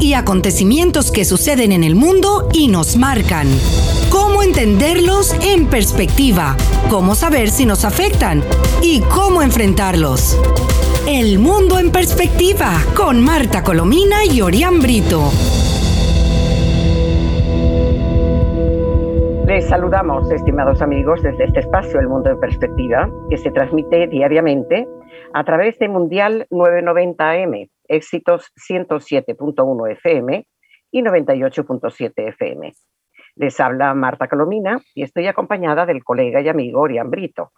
y acontecimientos que suceden en el mundo y nos marcan. Cómo entenderlos en perspectiva, cómo saber si nos afectan y cómo enfrentarlos. El mundo en perspectiva con Marta Colomina y Orián Brito. Les saludamos, estimados amigos, desde este espacio El Mundo en Perspectiva, que se transmite diariamente a través de Mundial 990 AM, éxitos 107.1 FM y 98.7 FM. Les habla Marta Colomina y estoy acompañada del colega y amigo Orián Brito.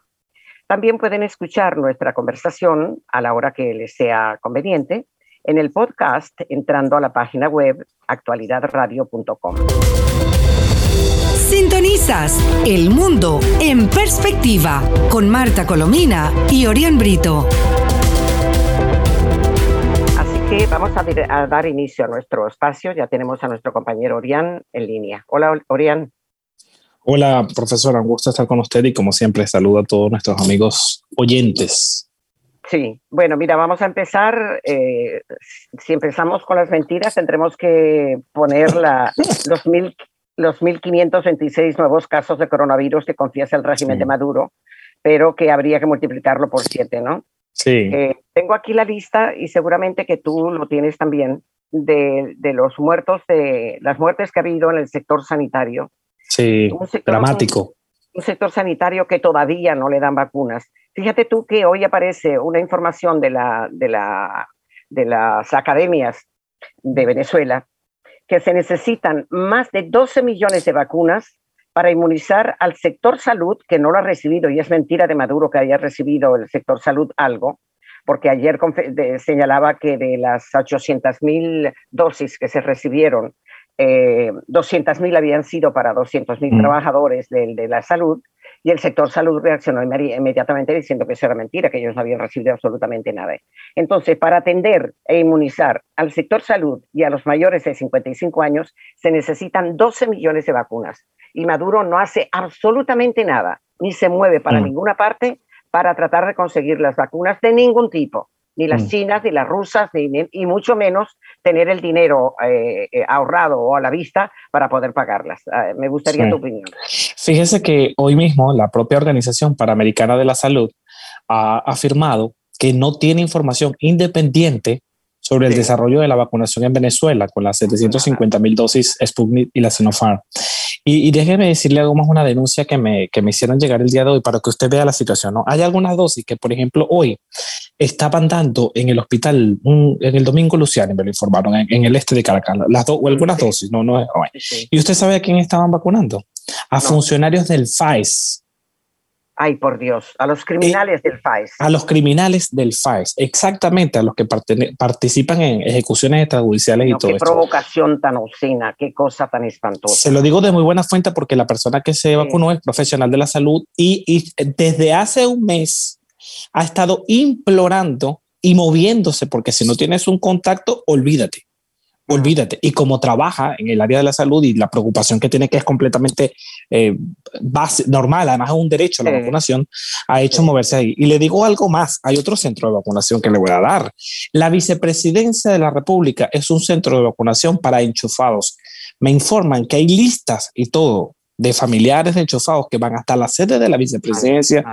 También pueden escuchar nuestra conversación a la hora que les sea conveniente en el podcast entrando a la página web actualidadradio.com. Sintonizas El Mundo en Perspectiva con Marta Colomina y Orián Brito. Que vamos a, dar inicio a nuestro espacio. Ya tenemos a nuestro compañero Orián en línea. Hola, Orián. Hola, profesora. Un gusto estar con usted y como siempre saludo a todos nuestros amigos oyentes. Sí, bueno, mira, vamos a empezar. Eh, si empezamos con las mentiras, tendremos que poner la, los mil los 1.526 nuevos casos de coronavirus que confiesa el régimen de Maduro, pero que habría que multiplicarlo por siete, ¿no? Sí. Eh, tengo aquí la lista y seguramente que tú lo tienes también de, de, los muertos, de las muertes que ha habido en el sector sanitario. Sí, dramático. Un, sector sanitario que todavía no le dan vacunas. Fíjate tú que hoy aparece una información de, la, de, la, de las academias de Venezuela que se necesitan más de 12 millones de vacunas para inmunizar al sector salud que no lo ha recibido, y es mentira de Maduro que haya recibido el sector salud algo, porque ayer señalaba que de las 800 mil dosis que se recibieron, eh, 200 mil habían sido para 200 mil mm. trabajadores de, de, la salud y el sector salud reaccionó inmediatamente diciendo que eso era mentira, que ellos no habían recibido absolutamente nada. Entonces, para atender e inmunizar al sector salud y a los mayores de 55 años, se necesitan 12 millones de vacunas. Y Maduro no hace absolutamente nada, ni se mueve para mm. ninguna parte para tratar de conseguir las vacunas de ningún tipo ni las mm. chinas, ni las rusas, ni, y mucho menos tener el dinero eh, eh, ahorrado o a la vista para poder pagarlas. Ah, me gustaría tu opinión. Fíjese que hoy mismo la propia Organización Panamericana de la Salud ha afirmado que no tiene información independiente sobre el desarrollo de la vacunación en Venezuela con las 750 mil dosis Sputnik y la Sinopharm. Y, déjeme decirle algo más, una denuncia que me, que me hicieron llegar el día de hoy para que usted vea la situación. ¿no? Hay algunas dosis que, por ejemplo, hoy estaban dando en el hospital, en el Domingo Luciano, me lo informaron, en, el este de Caracas, las o algunas dosis, no, no. ¿Y usted sabe a quién estaban vacunando? A funcionarios del FAES Ay, por Dios, a los criminales del FAES. A los criminales del FAES, exactamente, a los que participan en ejecuciones extrajudiciales y todo Qué provocación tan obscena, qué cosa tan espantosa. Se lo digo de muy buena fuente porque la persona que se vacunó es profesional de la salud y, y desde hace un mes ha estado implorando y moviéndose porque si no tienes un contacto, olvídate olvídate. Y como trabaja en el área de la salud y la preocupación que tiene, que es completamente eh, base, normal, además es un derecho a la vacunación, ha hecho moverse ahí. Y le digo algo más, hay otro centro de vacunación que le voy a dar. La vicepresidencia de la República es un centro de vacunación para enchufados. Me informan que hay listas y todo de familiares de enchufados que van hasta la sede de la vicepresidencia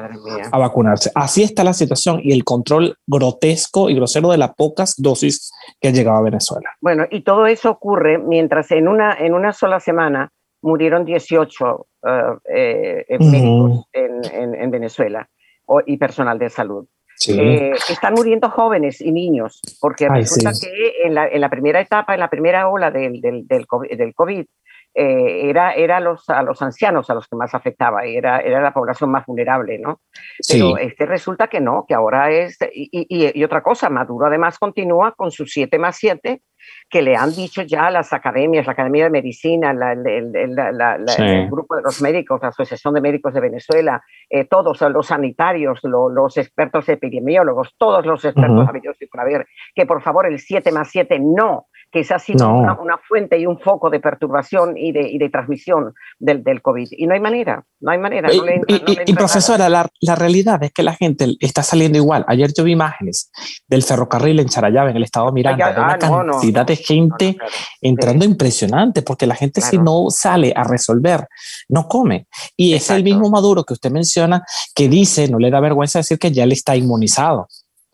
a vacunarse. Así está la situación y el control grotesco y grosero de las pocas dosis que han llegado a Venezuela. Bueno, y todo eso ocurre mientras en una, en una sola semana murieron 18 eh, eh, médicos en, Venezuela y personal de salud. Eh, están muriendo jóvenes y niños, porque resulta que en la, en la, primera etapa, en la primera ola del, del, del COVID eh, era, era los, a los ancianos a los que más afectaba, era, era la población más vulnerable, ¿no? Pero este resulta que no, que ahora es, y, y, otra cosa, Maduro además continúa con sus 7 más 7, que le han dicho ya las academias, la Academia de Medicina, el grupo de los médicos, la Asociación de Médicos de Venezuela, eh, todos los sanitarios, los expertos epidemiólogos, todos los expertos uh que por favor el 7 más 7 no, que esa ha sido una, fuente y un foco de perturbación y de, y de transmisión del, del, COVID. Y no hay manera, no hay manera. y, profesora, la, la, realidad es que la gente está saliendo igual. Ayer yo vi imágenes del ferrocarril en Charallave, en el estado de Miranda, una ah, cantidad de gente entrando impresionante, porque la gente si no sale a resolver, no come. Y es el mismo Maduro que usted menciona que dice, no le da vergüenza decir que ya le está inmunizado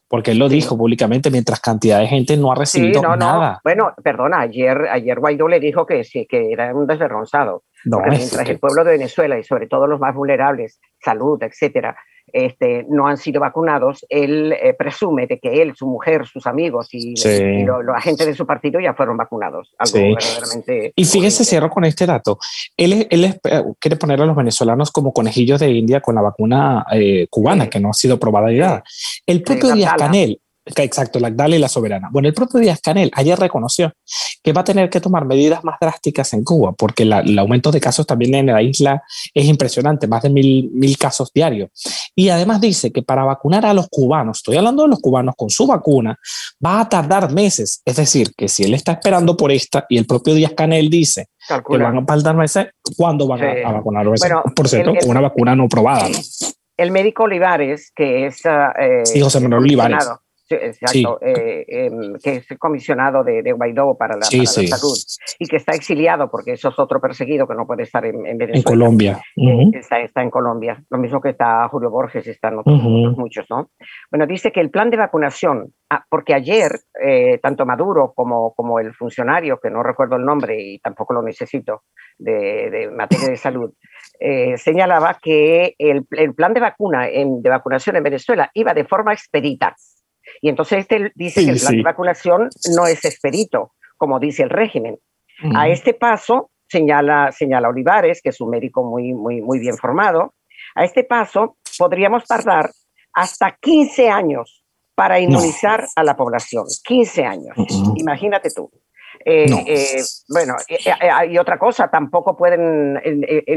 porque él lo dijo públicamente mientras cantidad de gente no ha recibido nada. Bueno, perdona, ayer, ayer Guaidó le dijo que sí, que era un desvergonzado. mientras el pueblo de Venezuela y sobre todo los más vulnerables, salud, etcétera, este, no han sido vacunados, él eh, presume de que él, su mujer, sus amigos y, los agentes de su partido ya fueron vacunados. y fíjese, cierro con este dato. Él, él eh, quiere poner a los venezolanos como conejillos de India con la vacuna eh, cubana, que no ha sido probada y nada. El propio Díaz Canel, Exacto, la Agdala y la Soberana. Bueno, el propio Díaz Canel ayer reconoció que va a tener que tomar medidas más drásticas en Cuba, porque el aumento de casos también en la isla es impresionante, más de mil, mil casos diarios. Y además dice que para vacunar a los cubanos, estoy hablando de los cubanos con su vacuna, va a tardar meses. Es decir, que si él está esperando por esta y el propio Díaz Canel dice que van a tardar meses, ¿cuándo van a, vacunar? por cierto, con una vacuna no probada. El médico Olivares, que es... Uh, sí, José Manuel Olivares exacto, eh, em, que es comisionado de, Guaidó para, la, salud y que está exiliado porque eso es otro perseguido que no puede estar en, Venezuela. En Colombia. Eh, está, está, en Colombia. Lo mismo que está Julio Borges, están otros, muchos, ¿no? Bueno, dice que el plan de vacunación, ah, porque ayer eh, tanto Maduro como, como el funcionario, que no recuerdo el nombre y tampoco lo necesito, de, materia de salud, señalaba que el, el, plan de vacuna en, de vacunación en Venezuela iba de forma expedita y entonces este dice que el plan de vacunación no es expedito, como dice el régimen. A este paso, señala, señala Olivares, que es un médico muy, muy, muy bien formado, a este paso podríamos tardar hasta 15 años para inmunizar a la población. 15 años. Imagínate tú. Eh, eh, bueno, hay eh, otra cosa, tampoco pueden,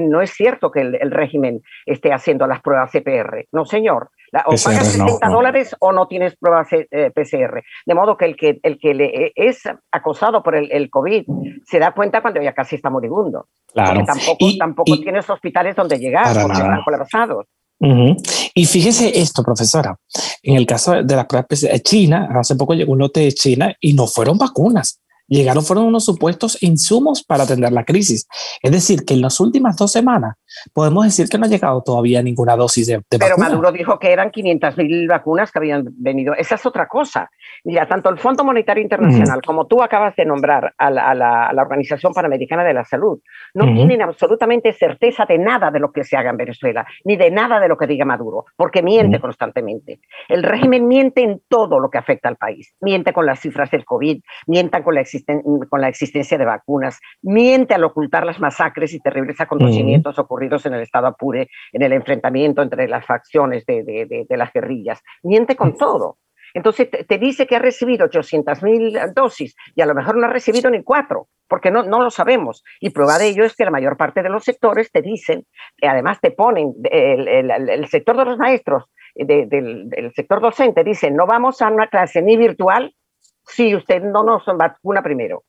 no es cierto que el, régimen esté haciendo las pruebas CPR. No, señor. o pagas 60 dólares o no tienes pruebas PCR. De modo que el que, el que le es acosado por el, COVID se da cuenta cuando ya casi está moribundo. Claro. tampoco, tampoco tienes hospitales donde llegar porque están colapsados. Y fíjese esto, profesora, en el caso de las pruebas China, hace poco llegó un lote de China y no fueron vacunas llegaron fueron unos supuestos insumos para atender la crisis. Es decir, que en las últimas dos semanas podemos decir que no ha llegado todavía ninguna dosis de, de Pero Maduro dijo que eran 500 mil vacunas que habían venido. Esa es otra cosa. Mira, tanto el Fondo Monetario Internacional como tú acabas de nombrar a la, Organización Panamericana de la Salud no tienen absolutamente certeza de nada de lo que se haga en Venezuela, ni de nada de lo que diga Maduro, porque miente constantemente. El régimen miente en todo lo que afecta al país. Miente con las cifras del COVID, mientan con la existencia con la existencia de vacunas, miente al ocultar las masacres y terribles acontecimientos ocurridos en el estado Apure, en el enfrentamiento entre las facciones de, las guerrillas, miente con todo. Entonces te, dice que ha recibido 800 mil dosis y a lo mejor no ha recibido ni cuatro, porque no, no lo sabemos. Y prueba de ello es que la mayor parte de los sectores te dicen, además te ponen, el, sector de los maestros, del, sector docente, dice, no vamos a una clase ni virtual si usted no nos vacuna primero.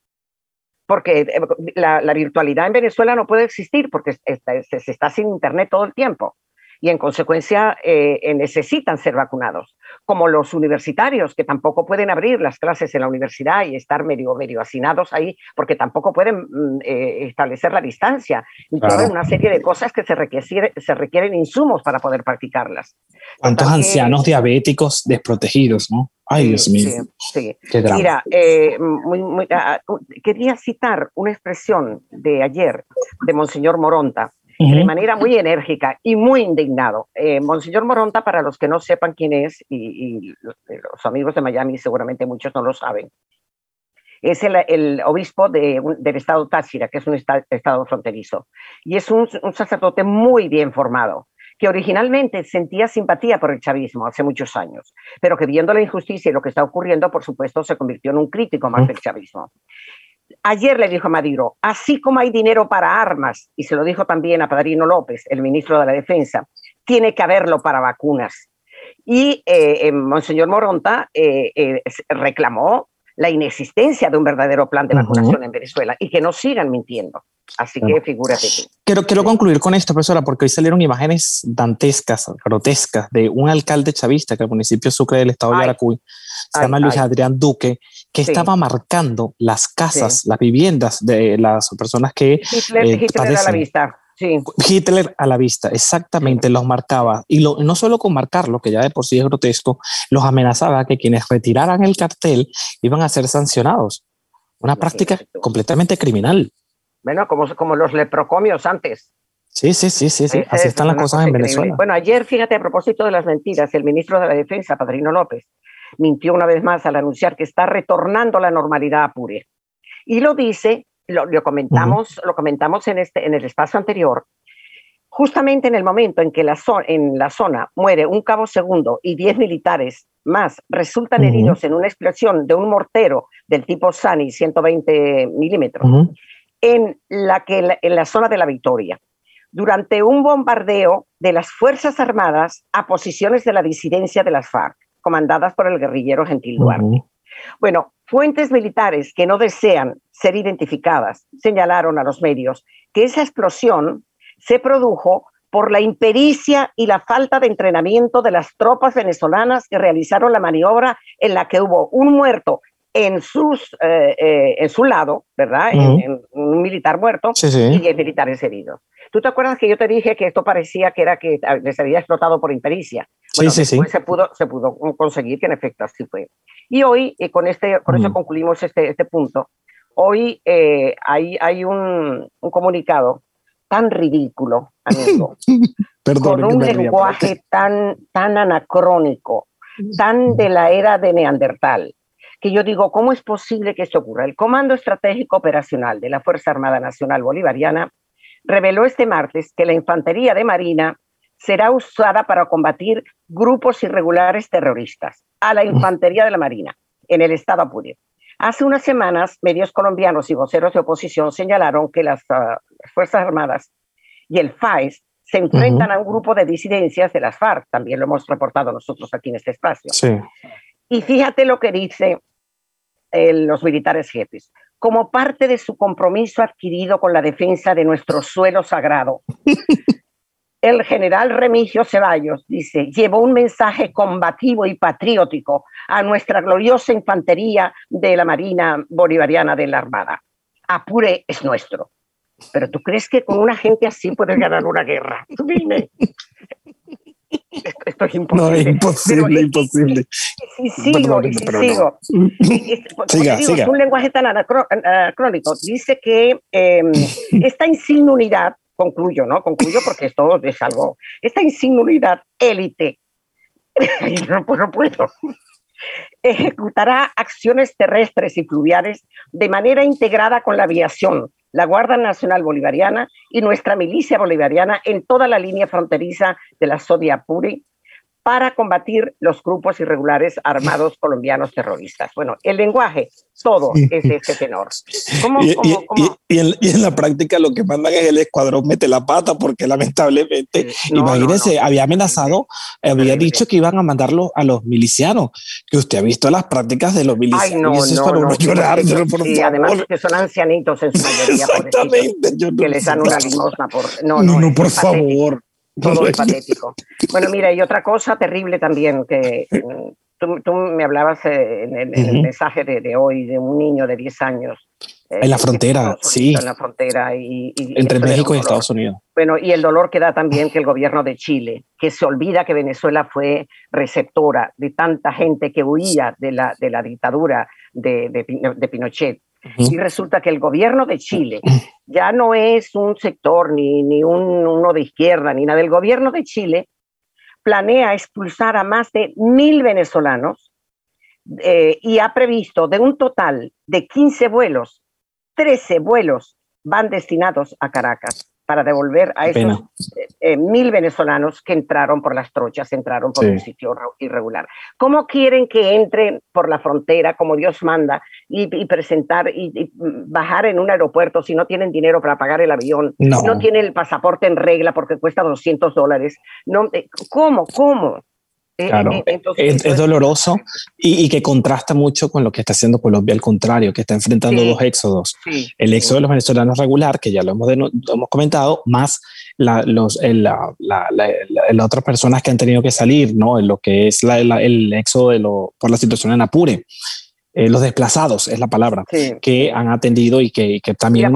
Porque eh, la, virtualidad en Venezuela no puede existir porque se está sin internet todo el tiempo y en consecuencia eh, eh, necesitan ser vacunados, como los universitarios que tampoco pueden abrir las clases en la universidad y estar medio, medio hacinados ahí porque tampoco pueden mm, establecer la distancia y toda una serie de cosas que se, requiere, se requieren insumos para poder practicarlas. ¿Cuántos ancianos diabéticos desprotegidos, no? Ay, Dios mío. Sí, Mira, eh, ah, quería citar una expresión de ayer de Monseñor Moronta, de manera muy enérgica y muy indignado. Eh, Monseñor Moronta, para los que no sepan quién es, y, los, amigos de Miami seguramente muchos no lo saben, es el, obispo del estado Táchira, que es un estado, fronterizo, y es un sacerdote muy bien formado que originalmente sentía simpatía por el chavismo hace muchos años, pero que viendo la injusticia y lo que está ocurriendo, por supuesto, se convirtió en un crítico más del chavismo. Ayer le dijo a Maduro, así como hay dinero para armas, y se lo dijo también a Padrino López, el ministro de la Defensa, tiene que haberlo para vacunas. Y eh, eh Monseñor Moronta eh, eh, reclamó la inexistencia de un verdadero plan de vacunación en Venezuela y que no sigan mintiendo. Así que figúrate Quiero, quiero concluir con esto, profesora, porque hoy salieron imágenes dantescas, grotescas, de un alcalde chavista que el municipio Sucre del estado de Yaracuy, se llama Luis Adrián Duque, que estaba marcando las casas, las viviendas de las personas que Hitler, eh, Hitler a la vista. Hitler a la vista, exactamente, los marcaba. Y no solo con marcarlo, que ya de por sí es grotesco, los amenazaba que quienes retiraran el cartel iban a ser sancionados. Una práctica completamente criminal. Bueno, como, como los leprocomios antes. Sí, sí, sí, sí, sí. así están las cosas en Venezuela. Bueno, ayer, fíjate, a propósito de las mentiras, el ministro de la Defensa, Padrino López, mintió una vez más al anunciar que está retornando la normalidad a Pure. Y lo dice lo, comentamos, lo comentamos en, este, en el espacio anterior, justamente en el momento en que la en la zona muere un cabo segundo y 10 militares más resultan heridos en una explosión de un mortero del tipo SANI 120 milímetros, en, la que, en la zona de la Victoria, durante un bombardeo de las Fuerzas Armadas a posiciones de la disidencia de las FARC, comandadas por el guerrillero Gentil Duarte. Bueno, fuentes militares que no desean ser identificadas señalaron a los medios que esa explosión se produjo por la impericia y la falta de entrenamiento de las tropas venezolanas que realizaron la maniobra en la que hubo un muerto en, sus, eh, eh, en su lado, ¿verdad? en, un militar muerto y diez militares heridos. ¿Tú te acuerdas que yo te dije que esto parecía que era que les había explotado por impericia? sí, sí, sí. Se pudo, se pudo conseguir que en efecto así fue. Y hoy, eh, con, este, con eso concluimos este, este punto, hoy eh, hay, hay un, un, comunicado tan ridículo, amigo, con un lenguaje tan, tan anacrónico, tan de la era de Neandertal, que yo digo, ¿cómo es posible que esto ocurra? El Comando Estratégico Operacional de la Fuerza Armada Nacional Bolivariana reveló este martes que la Infantería de Marina será usada para combatir grupos irregulares terroristas a la Infantería de la Marina en el Estado Apure. Hace unas semanas, medios colombianos y voceros de oposición señalaron que las, ah, Fuerzas Armadas y el FAES se enfrentan a un grupo de disidencias de las FARC, también lo hemos reportado nosotros aquí en este espacio. Y fíjate lo que dice eh, los militares jefes como parte de su compromiso adquirido con la defensa de nuestro suelo sagrado. El general Remigio Ceballos dice, llevó un mensaje combativo y patriótico a nuestra gloriosa infantería de la Marina Bolivariana de la Armada. Apure es nuestro. Pero ¿tú crees que con una gente así puedes ganar una guerra? Dime. Esto, es imposible. No, imposible, imposible. Y si sigo, y si sigo. siga, siga. Es un lenguaje tan anacrónico. Dice que eh, esta insignia unidad, concluyo, ¿no? Concluyo porque esto es algo, esta insignia unidad élite, no, pues no puedo, ejecutará acciones terrestres y fluviales de manera integrada con la aviación, la Guardia Nacional Bolivariana y nuestra milicia bolivariana en toda la línea fronteriza de la Sodia Puri para combatir los grupos irregulares armados colombianos terroristas. Bueno, el lenguaje, todo es de ese tenor. y, en, la práctica lo que mandan es el escuadrón mete la pata porque lamentablemente, imagínense, había amenazado, había dicho que iban a mandarlo a los milicianos, que usted ha visto las prácticas de los milicianos. Ay, no, no, no, llorar, y además que son ancianitos en su mayoría, Exactamente, que les dan una limosna por... No, no, no, por favor. Todo es patético. Bueno, mira, y otra cosa terrible también que mm, tú, me hablabas eh, en el, mensaje de, hoy de un niño de 10 años. Eh, en la frontera, sí. En la frontera. Y, Entre México y Estados Unidos. Bueno, y el dolor que da también que el gobierno de Chile, que se olvida que Venezuela fue receptora de tanta gente que huía de la, de la dictadura de, de Pinochet y resulta que el gobierno de Chile ya no es un sector ni, ni un, uno de izquierda ni nada. El gobierno de Chile planea expulsar a más de mil venezolanos eh, y ha previsto de un total de 15 vuelos, 13 vuelos van destinados a Caracas para devolver a esos eh, mil venezolanos que entraron por las trochas, entraron por un sitio irregular. ¿Cómo quieren que entren por la frontera como Dios manda y, presentar y, bajar en un aeropuerto si no tienen dinero para pagar el avión, no, no tienen el pasaporte en regla porque cuesta 200 dólares? No, eh, ¿Cómo? ¿Cómo? Eh, claro, eh, es, doloroso y, que contrasta mucho con lo que está haciendo Colombia, al contrario, que está enfrentando dos éxodos. el éxodo de los venezolanos regular, que ya lo hemos, hemos comentado, más la, los, la, la, otras personas que han tenido que salir, ¿no? En lo que es el éxodo de lo, por la situación en Apure. Eh, los desplazados es la palabra, que han atendido y que, que también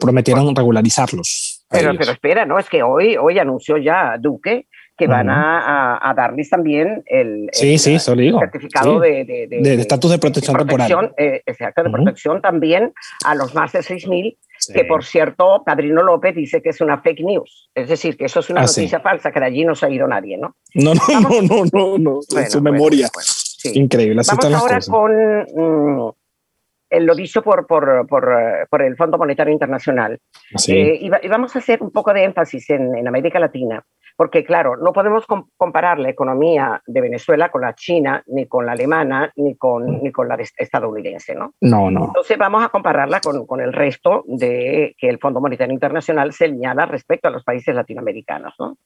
prometieron regularizarlos. Pero, pero espera, no, es que hoy, hoy anunció ya Duque que van a, a, darles también el, sí, sí, certificado de, de, estatus de, protección, temporal. Eh, exacto, de protección también a los más de 6.000, que por cierto, Padrino López dice que es una fake news, es decir, que eso es una ah, noticia falsa, que de allí no se ha ido nadie, ¿no? No, no, no, no, no, no, en su memoria. Increíble. Vamos ahora con mm, lo dicho por, por, por, por, el Fondo Monetario Internacional. Eh, y, vamos a hacer un poco de énfasis en, en América Latina porque claro, no podemos comparar la economía de Venezuela con la china, ni con la alemana, ni con, ni con la estadounidense, ¿no? No, no. Entonces vamos a compararla con, con el resto de que el Fondo Monetario Internacional señala respecto a los países latinoamericanos, ¿no?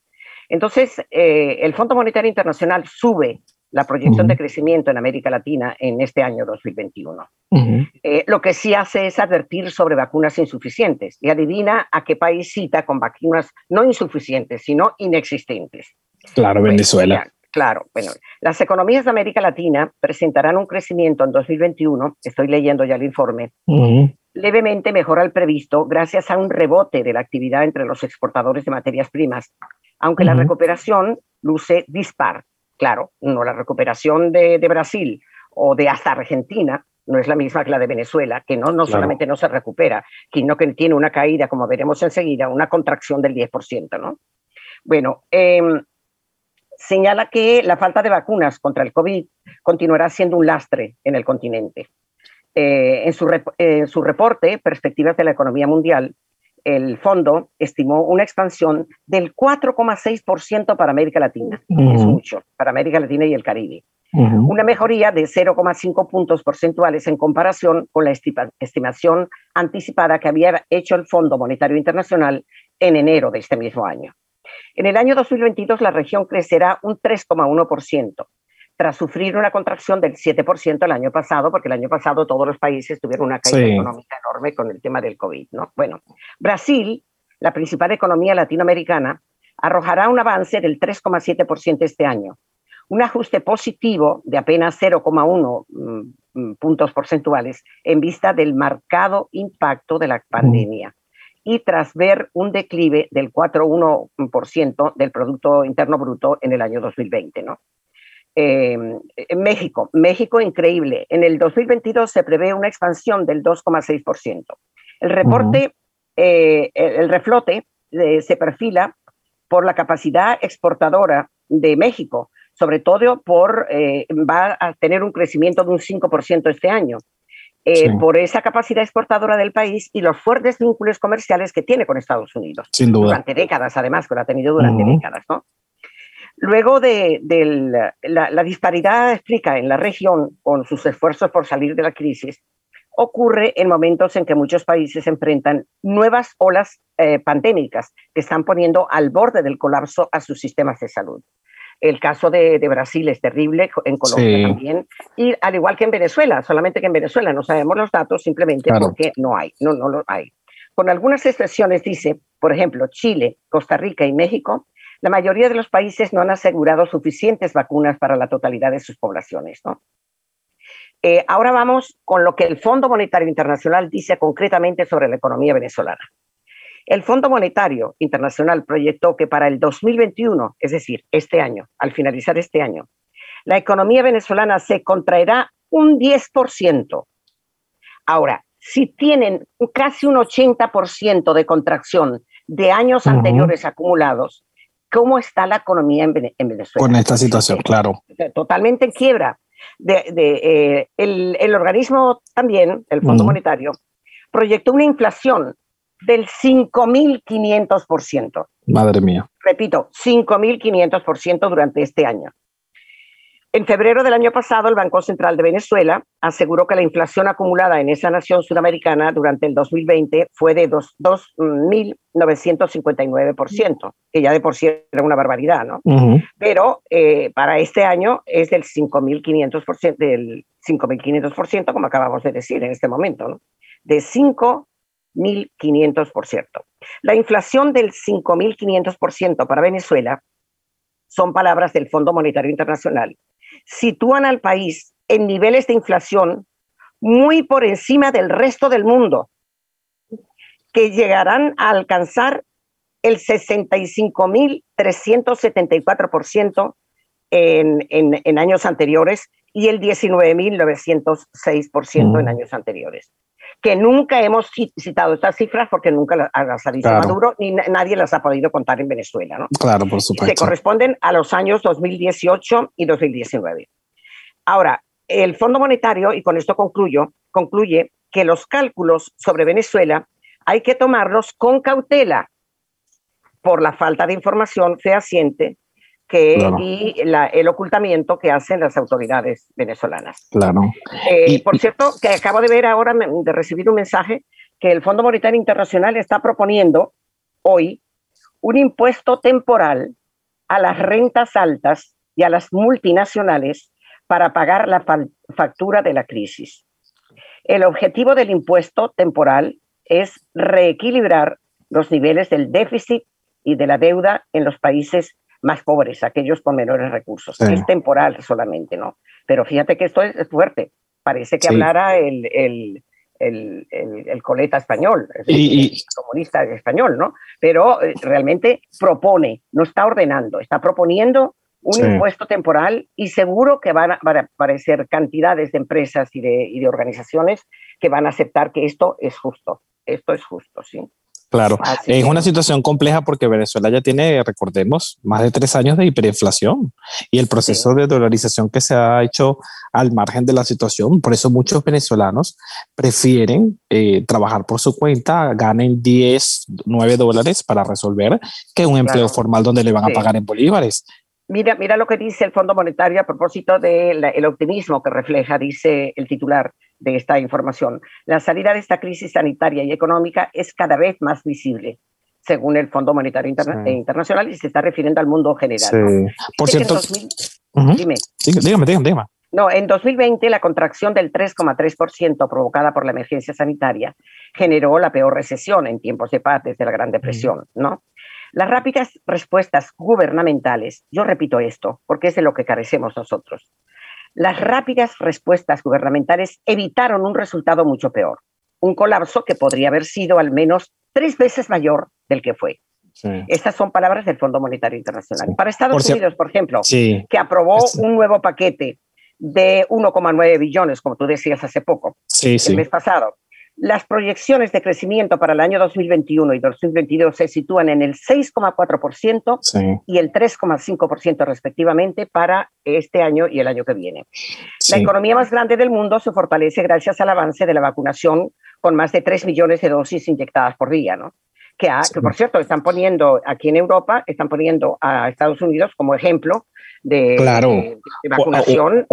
Entonces, eh, el Fondo Monetario Internacional sube la proyección de crecimiento en América Latina en este año 2021. Eh, lo que sí hace es advertir sobre vacunas insuficientes y adivina a qué país cita con vacunas no insuficientes, sino inexistentes. Claro, Venezuela. claro, bueno, las economías de América Latina presentarán un crecimiento en 2021, estoy leyendo ya el informe, levemente mejor al previsto gracias a un rebote de la actividad entre los exportadores de materias primas, aunque la recuperación luce dispar Claro, no la recuperación de, Brasil o de hasta Argentina no es la misma que la de Venezuela, que no, no solamente no se recupera, sino que tiene una caída, como veremos enseguida, una contracción del 10%. ¿no? Bueno, em, señala que la falta de vacunas contra el COVID continuará siendo un lastre en el continente. Eh, en, su en su reporte, Perspectivas de la Economía Mundial, el fondo estimó una expansión del 4,6% para América Latina. Es mucho, para América Latina y el Caribe. Una mejoría de 0,5 puntos porcentuales en comparación con la estimación anticipada que había hecho el Fondo Monetario Internacional en enero de este mismo año. En el año 2022 la región crecerá un 3,1%, tras sufrir una contracción del 7% el año pasado, porque el año pasado todos los países tuvieron una caída económica enorme con el tema del COVID. ¿no? Bueno, Brasil, la principal economía latinoamericana, arrojará un avance del 3,7% este año, un ajuste positivo de apenas 0,1 mm, mm, puntos porcentuales en vista del marcado impacto de la pandemia y tras ver un declive del 4,1% del Producto Interno Bruto en el año 2020. ¿no? En eh, México, México increíble. En el 2022 se prevé una expansión del 2,6%. El reporte, eh, el, reflote eh, se perfila por la capacidad exportadora de México, sobre todo por, va a tener un crecimiento de un 5% este año. por esa capacidad exportadora del país y los fuertes vínculos comerciales que tiene con Estados Unidos. Sin duda. Durante décadas, además, que lo ha tenido durante décadas, ¿no? Luego de, la, disparidad explica en la región con sus esfuerzos por salir de la crisis, ocurre en momentos en que muchos países enfrentan nuevas olas eh, pandémicas que están poniendo al borde del colapso a sus sistemas de salud. El caso de, Brasil es terrible, en Colombia también, y al igual que en Venezuela, solamente que en Venezuela no sabemos los datos simplemente porque no hay, no, no lo hay. Con algunas excepciones dice, por ejemplo, Chile, Costa Rica y México la mayoría de los países no han asegurado suficientes vacunas para la totalidad de sus poblaciones. Eh, ahora vamos con lo que el Fondo Monetario Internacional dice concretamente sobre la economía venezolana. El Fondo Monetario Internacional proyectó que para el 2021, es decir, este año, al finalizar este año, la economía venezolana se contraerá un 10%. Ahora, si tienen casi un 80% de contracción de años anteriores acumulados, cómo está la economía en, Venezuela. Con esta situación, claro. Totalmente en quiebra. De, eh, el, organismo también, el Fondo Monetario, proyectó una inflación del 5.500%. Madre mía. Repito, 5.500% durante este año. En febrero del año pasado, el Banco Central de Venezuela aseguró que la inflación acumulada en esa nación sudamericana durante el 2020 fue de 2.959%, que ya de por sí era una barbaridad, ¿no? Pero eh, para este año es del 5.500%, del 5.500%, como acabamos de decir en este momento, ¿no? De 5.500%. La inflación del 5.500% para Venezuela son palabras del Fondo Monetario Internacional sitúan al país en niveles de inflación muy por encima del resto del mundo, que llegarán a alcanzar el 65.374% en, en, en años anteriores y el 19.906% en años anteriores. Que nunca hemos citado estas cifras porque nunca las, ha dicho Maduro ni nadie las ha podido contar en Venezuela. ¿no? Claro, por supuesto. Se corresponden a los años 2018 y 2019. Ahora, el Fondo Monetario, y con esto concluyo, concluye que los cálculos sobre Venezuela hay que tomarlos con cautela por la falta de información fehaciente que, y el ocultamiento que hacen las autoridades venezolanas. Claro. Eh, por cierto, que acabo de ver ahora, de recibir un mensaje, que el Fondo Monetario Internacional está proponiendo hoy un impuesto temporal a las rentas altas y a las multinacionales para pagar la factura de la crisis. El objetivo del impuesto temporal es reequilibrar los niveles del déficit y de la deuda en los países más pobres, aquellos con menores recursos. Es temporal solamente, ¿no? Pero fíjate que esto es fuerte. Parece que hablara el, el, el, el, coleta español, el comunista español, ¿no? Pero eh, realmente propone, no está ordenando, está proponiendo un impuesto temporal y seguro que van a, aparecer cantidades de empresas y de, y de organizaciones que van a aceptar que esto es justo. Esto es justo, sí. Claro, es una situación compleja porque Venezuela ya tiene, recordemos, más de tres años de hiperinflación y el proceso de dolarización que se ha hecho al margen de la situación. Por eso muchos venezolanos prefieren eh, trabajar por su cuenta, ganen 10, 9 dólares para resolver que un empleo formal donde le van a pagar en bolívares. Mira, mira lo que dice el Fondo Monetario a propósito del optimismo que refleja, dice el titular de esta información. La salida de esta crisis sanitaria y económica es cada vez más visible, según el Fondo Monetario Internacional, y se está refiriendo al mundo general. Por cierto, dime. dígame, dígame, dígame. No, en 2020 la contracción del 3,3% provocada por la emergencia sanitaria generó la peor recesión en tiempos de paz desde la Gran Depresión, ¿no? Las rápidas respuestas gubernamentales, yo repito esto porque es de lo que carecemos nosotros, las rápidas respuestas gubernamentales evitaron un resultado mucho peor, un colapso que podría haber sido al menos tres veces mayor del que fue. Estas son palabras del Fondo Monetario Internacional. Para Estados Unidos, por ejemplo, que aprobó un nuevo paquete de 1,9 billones, como tú decías hace poco, el mes pasado, las proyecciones de crecimiento para el año 2021 y 2022 se sitúan en el 6,4% y el 3,5% respectivamente para este año y el año que viene. La economía más grande del mundo se fortalece gracias al avance de la vacunación con más de 3 millones de dosis inyectadas por día, ¿no? Que, por cierto están poniendo aquí en Europa, están poniendo a Estados Unidos como ejemplo de, vacunación.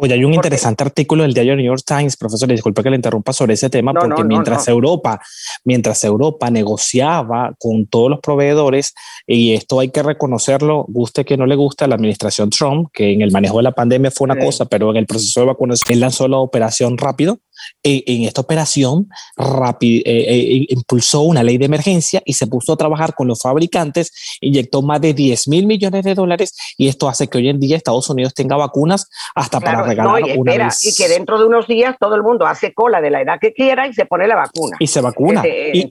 Oye, hay un interesante artículo del diario New York Times, profesor, disculpe que le interrumpa sobre ese tema, porque mientras Europa, mientras Europa negociaba con todos los proveedores, y esto hay que reconocerlo, guste que no le gusta la administración Trump, que en el manejo de la pandemia fue una cosa, pero en el proceso de vacunación él lanzó la operación rápido, en, esta operación eh, eh, impulsó una ley de emergencia y se puso a trabajar con los fabricantes, inyectó más de 10 mil millones de dólares y esto hace que hoy en día Estados Unidos tenga vacunas hasta para regalar y una vez. Y que dentro de unos días todo el mundo hace cola de la edad que quiera y se pone la vacuna. Y se vacuna. y,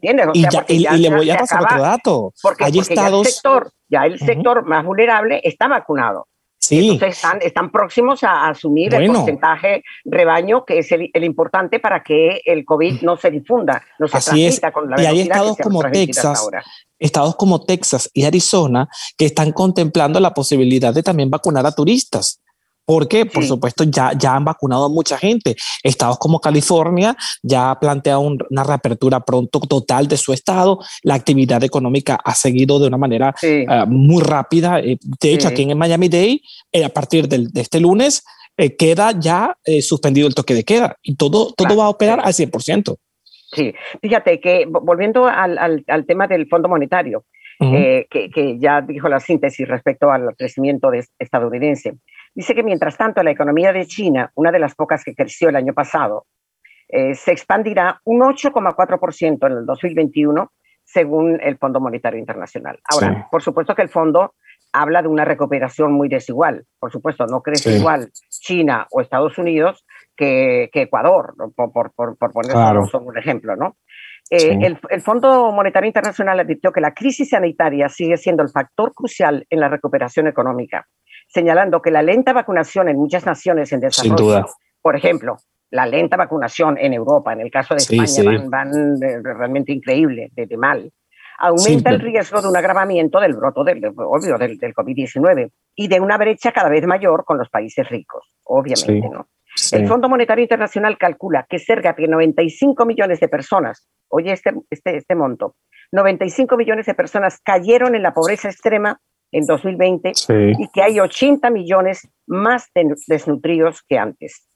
le voy a pasar otro dato. Porque, Hay estados... ya el sector, ya el sector más vulnerable está vacunado. Sí. Entonces están, próximos a asumir el porcentaje rebaño, que es el, importante para que el COVID no se difunda, no se transmita con la Y hay estados como Texas, estados como Texas y Arizona que están contemplando la posibilidad de también vacunar a turistas porque por supuesto ya, ya han vacunado a mucha gente. Estados como California ya ha planteado una reapertura pronto total de su estado. La actividad económica ha seguido de una manera eh, muy rápida. Eh, de hecho, aquí en Miami Dade, eh, a partir de este lunes, queda ya suspendido el toque de queda y todo, todo va a operar al 100%. Sí, fíjate que volviendo al, al, tema del Fondo Monetario, que, que, ya dijo la síntesis respecto al crecimiento de estadounidense, dice que mientras tanto la economía de China, una de las pocas que creció el año pasado, eh, se expandirá un 8,4% en el 2021 según el Fondo Monetario Internacional. Ahora, por supuesto que el fondo habla de una recuperación muy desigual. Por supuesto, no crece igual China o Estados Unidos que, Ecuador, por, por, por, poner un ejemplo, ¿no? Eh, el, el, Fondo Monetario Internacional advirtió que la crisis sanitaria sigue siendo el factor crucial en la recuperación económica, señalando que la lenta vacunación en muchas naciones en desarrollo, por ejemplo, la lenta vacunación en Europa, en el caso de España, Van, eh, realmente increíble, de, mal, aumenta el riesgo de un agravamiento del broto del, obvio, del, del COVID-19 y de una brecha cada vez mayor con los países ricos, obviamente, ¿no? El Fondo Monetario Internacional calcula que cerca de 95 millones de personas, oye este, este, este monto, 95 millones de personas cayeron en la pobreza extrema en 2020 y que hay 80 millones más desnutridos que antes.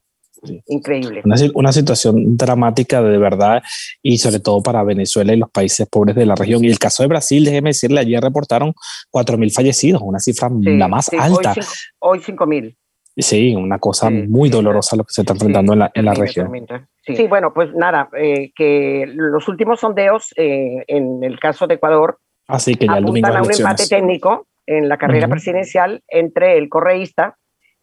Increíble. Una, situación dramática de verdad y sobre todo para Venezuela y los países pobres de la región. Y el caso de Brasil, déjeme decirle, ayer reportaron 4.000 fallecidos, una cifra la más alta. Hoy 5.000. Sí, una cosa muy dolorosa lo que se está enfrentando en la, en la región. Sí. bueno, pues nada, eh, que los últimos sondeos eh, en el caso de Ecuador Así que ya apuntan a un empate técnico en la carrera presidencial entre el correísta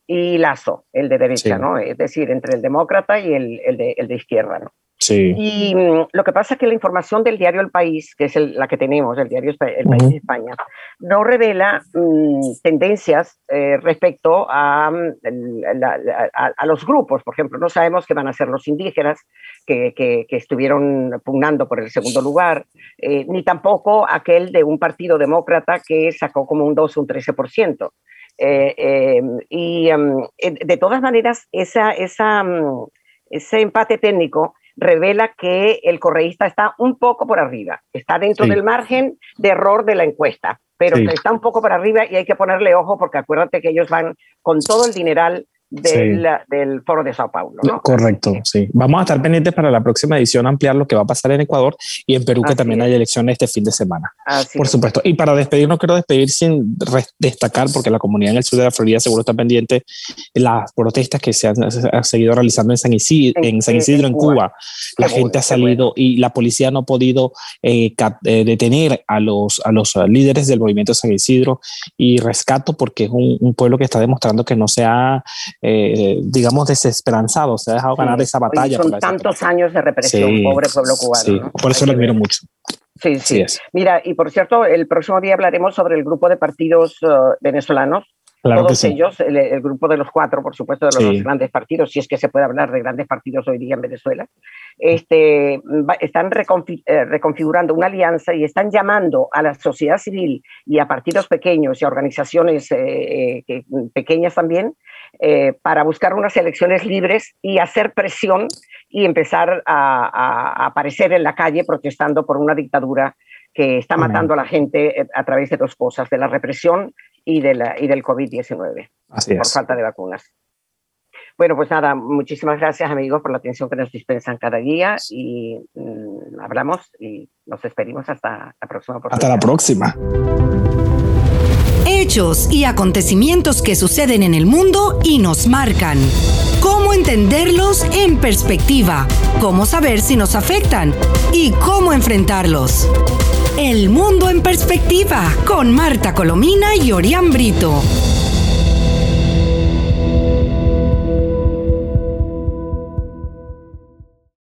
y Lazo, el de derecha, ¿no? Es decir, entre el demócrata y el, el, de, el de, izquierda, ¿no? Sí. Y mm, lo que pasa es que la información del diario El País, que es la que tenemos, el diario El País de España, no revela mm, tendencias eh, respecto mm, a, a, los grupos. Por ejemplo, no sabemos qué van a ser los indígenas que, que, estuvieron pugnando por el segundo lugar, eh, ni tampoco aquel de un partido demócrata que sacó como un 2 o un 13%. Eh, y de todas maneras, esa, esa, ese empate técnico revela que el correísta está un poco por arriba, está dentro del margen de error de la encuesta, pero está un poco por arriba y hay que ponerle ojo porque acuérdate que ellos van con todo el dineral del, del, foro de Sao Paulo. ¿no? Correcto, sí. Vamos a estar pendientes para la próxima edición ampliar lo que va a pasar en Ecuador y en Perú, que también hay elecciones este fin de semana. por supuesto. Y para despedirnos, quiero despedir sin destacar, porque la comunidad en el sur de la Florida seguro está pendiente, las protestas que se han, seguido realizando en San Isidro, en, San Isidro, en, Cuba. La gente ha salido y la policía no ha podido eh, eh, detener a los, a los líderes del movimiento San Isidro y rescato porque es un, un pueblo que está demostrando que no se ha eh, digamos, desesperanzado, se ha dejado ganar esa batalla. son tantos años de represión, pobre pueblo cubano. Por eso lo admiro mucho. Sí, sí. Mira, y por cierto, el próximo día hablaremos sobre el grupo de partidos eh, venezolanos. Todos ellos, el, grupo de los cuatro, por supuesto, de los grandes partidos, si es que se puede hablar de grandes partidos hoy día en Venezuela, este, están eh, reconfigurando una alianza y están llamando a la sociedad civil y a partidos pequeños y a organizaciones pequeñas también eh, para buscar unas elecciones libres y hacer presión y empezar a, aparecer en la calle protestando por una dictadura que está matando a la gente eh, a través de dos cosas, de la represión y, de la, y del COVID-19, por falta de vacunas. Bueno, pues nada, muchísimas gracias amigos por la atención que nos dispensan cada día y mm, hablamos y nos despedimos hasta la próxima Hasta la próxima hechos y acontecimientos que suceden en el mundo y nos marcan. Cómo entenderlos en perspectiva, cómo saber si nos afectan y cómo enfrentarlos. El mundo en perspectiva con Marta Colomina y Orián Brito.